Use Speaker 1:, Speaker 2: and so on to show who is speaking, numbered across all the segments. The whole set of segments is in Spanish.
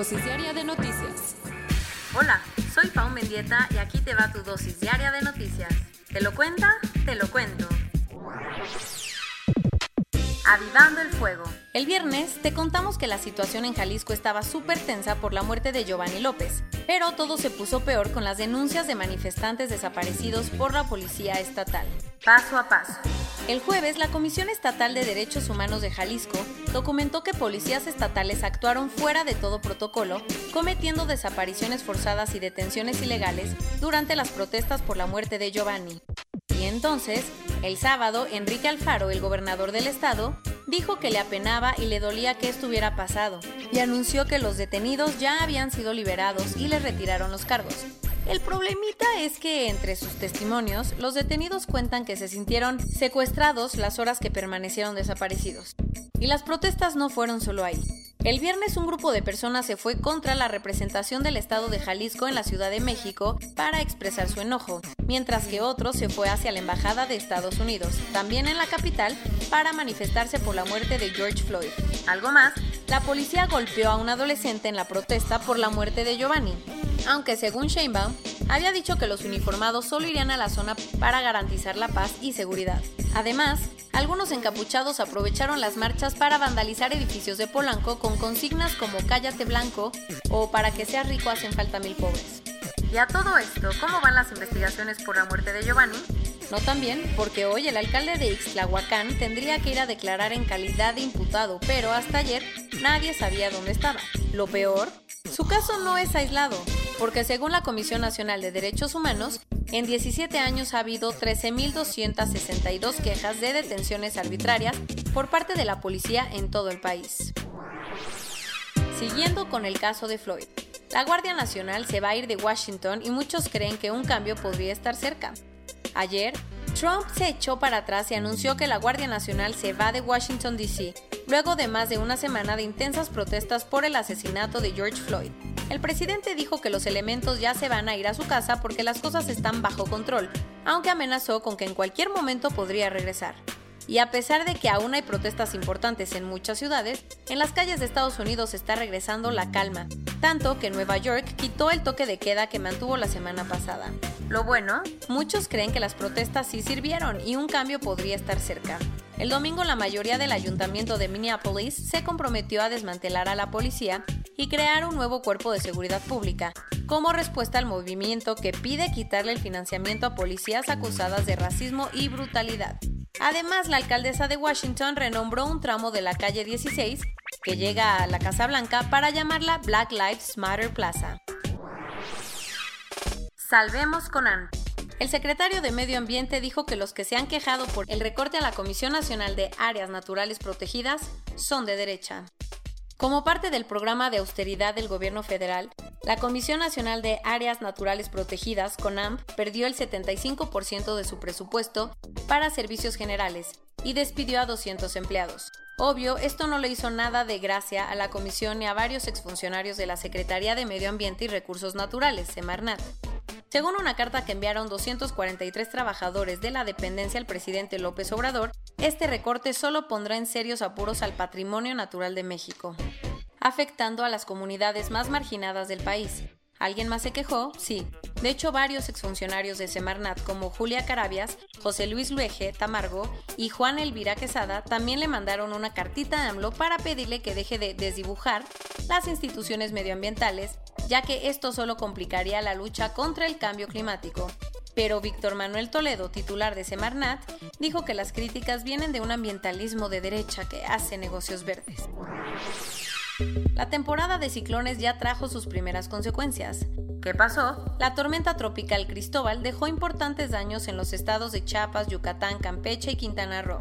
Speaker 1: dosis diaria de noticias.
Speaker 2: Hola, soy Pau Mendieta y aquí te va tu dosis diaria de noticias. ¿Te lo cuenta? Te lo cuento. Avivando el fuego. El viernes te contamos que la situación en Jalisco estaba súper tensa por la muerte de Giovanni López, pero todo se puso peor con las denuncias de manifestantes desaparecidos por la policía estatal. Paso a paso. El jueves, la Comisión Estatal de Derechos Humanos de Jalisco documentó que policías estatales actuaron fuera de todo protocolo, cometiendo desapariciones forzadas y detenciones ilegales durante las protestas por la muerte de Giovanni. Y entonces, el sábado, Enrique Alfaro, el gobernador del estado, dijo que le apenaba y le dolía que esto hubiera pasado, y anunció que los detenidos ya habían sido liberados y les retiraron los cargos. El problemita es que entre sus testimonios, los detenidos cuentan que se sintieron secuestrados las horas que permanecieron desaparecidos. Y las protestas no fueron solo ahí. El viernes un grupo de personas se fue contra la representación del Estado de Jalisco en la Ciudad de México para expresar su enojo, mientras que otro se fue hacia la Embajada de Estados Unidos, también en la capital, para manifestarse por la muerte de George Floyd. Algo más, la policía golpeó a un adolescente en la protesta por la muerte de Giovanni, aunque según Sheinbaum, había dicho que los uniformados solo irían a la zona para garantizar la paz y seguridad. Además, algunos encapuchados aprovecharon las marchas para vandalizar edificios de Polanco con consignas como Cállate Blanco o Para que seas rico hacen falta mil pobres. Y a todo esto, ¿cómo van las investigaciones por la muerte de Giovanni? No también, porque hoy el alcalde de Ixtlahuacán tendría que ir a declarar en calidad de imputado, pero hasta ayer nadie sabía dónde estaba. Lo peor, su caso no es aislado, porque según la Comisión Nacional de Derechos Humanos, en 17 años ha habido 13.262 quejas de detenciones arbitrarias por parte de la policía en todo el país. Siguiendo con el caso de Floyd, la Guardia Nacional se va a ir de Washington y muchos creen que un cambio podría estar cerca. Ayer, Trump se echó para atrás y anunció que la Guardia Nacional se va de Washington, D.C., luego de más de una semana de intensas protestas por el asesinato de George Floyd. El presidente dijo que los elementos ya se van a ir a su casa porque las cosas están bajo control, aunque amenazó con que en cualquier momento podría regresar. Y a pesar de que aún hay protestas importantes en muchas ciudades, en las calles de Estados Unidos está regresando la calma, tanto que Nueva York quitó el toque de queda que mantuvo la semana pasada. Lo bueno, muchos creen que las protestas sí sirvieron y un cambio podría estar cerca. El domingo la mayoría del ayuntamiento de Minneapolis se comprometió a desmantelar a la policía y crear un nuevo cuerpo de seguridad pública, como respuesta al movimiento que pide quitarle el financiamiento a policías acusadas de racismo y brutalidad. Además, la alcaldesa de Washington renombró un tramo de la calle 16 que llega a la Casa Blanca para llamarla Black Lives Matter Plaza. Salvemos Conan. El secretario de Medio Ambiente dijo que los que se han quejado por el recorte a la Comisión Nacional de Áreas Naturales Protegidas son de derecha. Como parte del programa de austeridad del gobierno federal, la Comisión Nacional de Áreas Naturales Protegidas, CONAMP, perdió el 75% de su presupuesto para servicios generales y despidió a 200 empleados. Obvio, esto no le hizo nada de gracia a la comisión ni a varios exfuncionarios de la Secretaría de Medio Ambiente y Recursos Naturales, Semarnat. Según una carta que enviaron 243 trabajadores de la dependencia al presidente López Obrador, este recorte solo pondrá en serios apuros al patrimonio natural de México, afectando a las comunidades más marginadas del país. ¿Alguien más se quejó? Sí. De hecho, varios exfuncionarios de Semarnat como Julia Carabias, José Luis Luege Tamargo y Juan Elvira Quesada también le mandaron una cartita a AMLO para pedirle que deje de desdibujar las instituciones medioambientales, ya que esto solo complicaría la lucha contra el cambio climático. Pero Víctor Manuel Toledo, titular de Semarnat, dijo que las críticas vienen de un ambientalismo de derecha que hace negocios verdes. La temporada de ciclones ya trajo sus primeras consecuencias. ¿Qué pasó? La tormenta tropical Cristóbal dejó importantes daños en los estados de Chiapas, Yucatán, Campeche y Quintana Roo.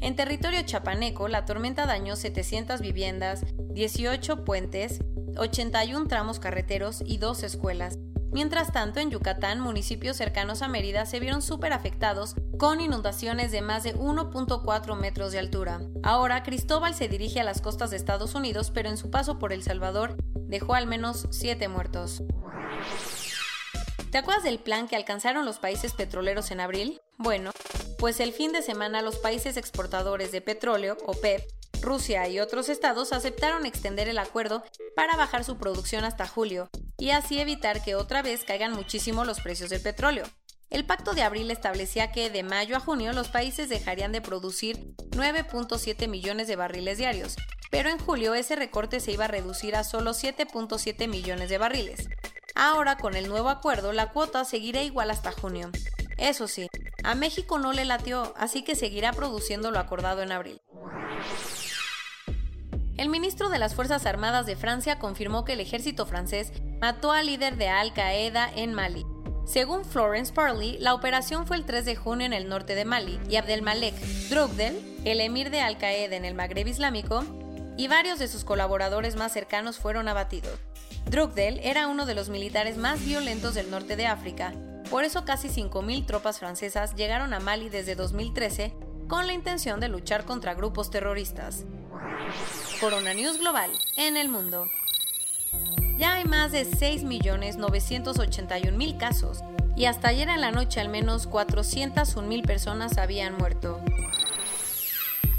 Speaker 2: En territorio chapaneco, la tormenta dañó 700 viviendas, 18 puentes, 81 tramos carreteros y dos escuelas. Mientras tanto, en Yucatán, municipios cercanos a Mérida se vieron súper afectados con inundaciones de más de 1.4 metros de altura. Ahora, Cristóbal se dirige a las costas de Estados Unidos, pero en su paso por El Salvador dejó al menos 7 muertos. ¿Te acuerdas del plan que alcanzaron los países petroleros en abril? Bueno, pues el fin de semana los países exportadores de petróleo, OPEP, Rusia y otros estados aceptaron extender el acuerdo para bajar su producción hasta julio y así evitar que otra vez caigan muchísimo los precios del petróleo. El pacto de abril establecía que de mayo a junio los países dejarían de producir 9.7 millones de barriles diarios, pero en julio ese recorte se iba a reducir a solo 7.7 millones de barriles. Ahora con el nuevo acuerdo la cuota seguirá igual hasta junio. Eso sí, a México no le latió, así que seguirá produciendo lo acordado en abril. El ministro de las Fuerzas Armadas de Francia confirmó que el ejército francés mató al líder de Al Qaeda en Mali. Según Florence Parley, la operación fue el 3 de junio en el norte de Mali y Abdelmalek Drogdel, el emir de Al Qaeda en el Magreb Islámico, y varios de sus colaboradores más cercanos fueron abatidos. Drogdel era uno de los militares más violentos del norte de África, por eso casi 5.000 tropas francesas llegaron a Mali desde 2013 con la intención de luchar contra grupos terroristas. Corona News Global en el mundo. Ya hay más de 6.981.000 casos y hasta ayer en la noche al menos 401.000 personas habían muerto.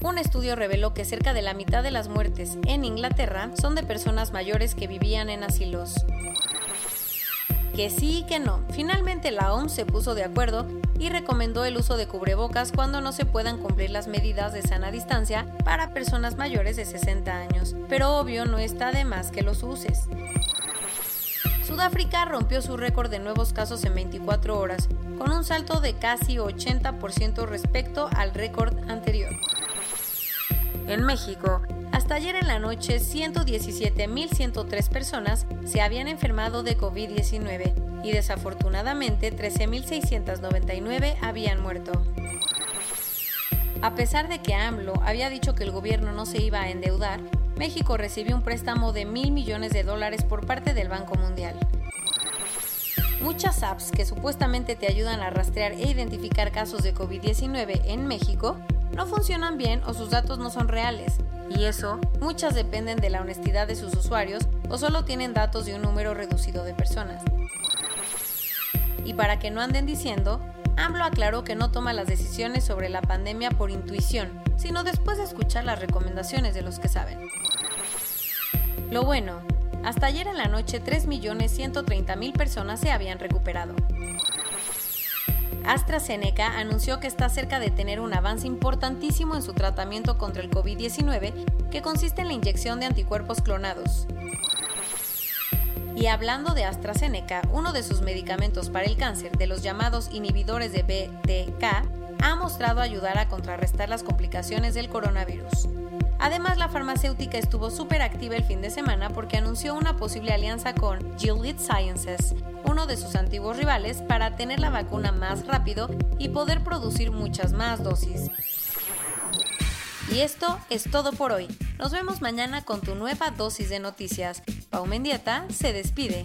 Speaker 2: Un estudio reveló que cerca de la mitad de las muertes en Inglaterra son de personas mayores que vivían en asilos. Que sí y que no. Finalmente la OMS se puso de acuerdo y recomendó el uso de cubrebocas cuando no se puedan cumplir las medidas de sana distancia para personas mayores de 60 años, pero obvio no está de más que los uses. Sudáfrica rompió su récord de nuevos casos en 24 horas, con un salto de casi 80% respecto al récord anterior. En México, hasta ayer en la noche, 117.103 personas se habían enfermado de COVID-19 y desafortunadamente 13.699 habían muerto. A pesar de que AMLO había dicho que el gobierno no se iba a endeudar, México recibió un préstamo de mil millones de dólares por parte del Banco Mundial. Muchas apps que supuestamente te ayudan a rastrear e identificar casos de COVID-19 en México no funcionan bien o sus datos no son reales. Y eso, muchas dependen de la honestidad de sus usuarios o solo tienen datos de un número reducido de personas. Y para que no anden diciendo, AMLO aclaró que no toma las decisiones sobre la pandemia por intuición, sino después de escuchar las recomendaciones de los que saben. Lo bueno, hasta ayer en la noche 3.130.000 personas se habían recuperado. AstraZeneca anunció que está cerca de tener un avance importantísimo en su tratamiento contra el COVID-19, que consiste en la inyección de anticuerpos clonados. Y hablando de AstraZeneca, uno de sus medicamentos para el cáncer, de los llamados inhibidores de BTK, ha mostrado ayudar a contrarrestar las complicaciones del coronavirus. Además, la farmacéutica estuvo súper activa el fin de semana porque anunció una posible alianza con Gilead Sciences, uno de sus antiguos rivales, para tener la vacuna más rápido y poder producir muchas más dosis. Y esto es todo por hoy. Nos vemos mañana con tu nueva dosis de noticias. Pau Mendieta se despide.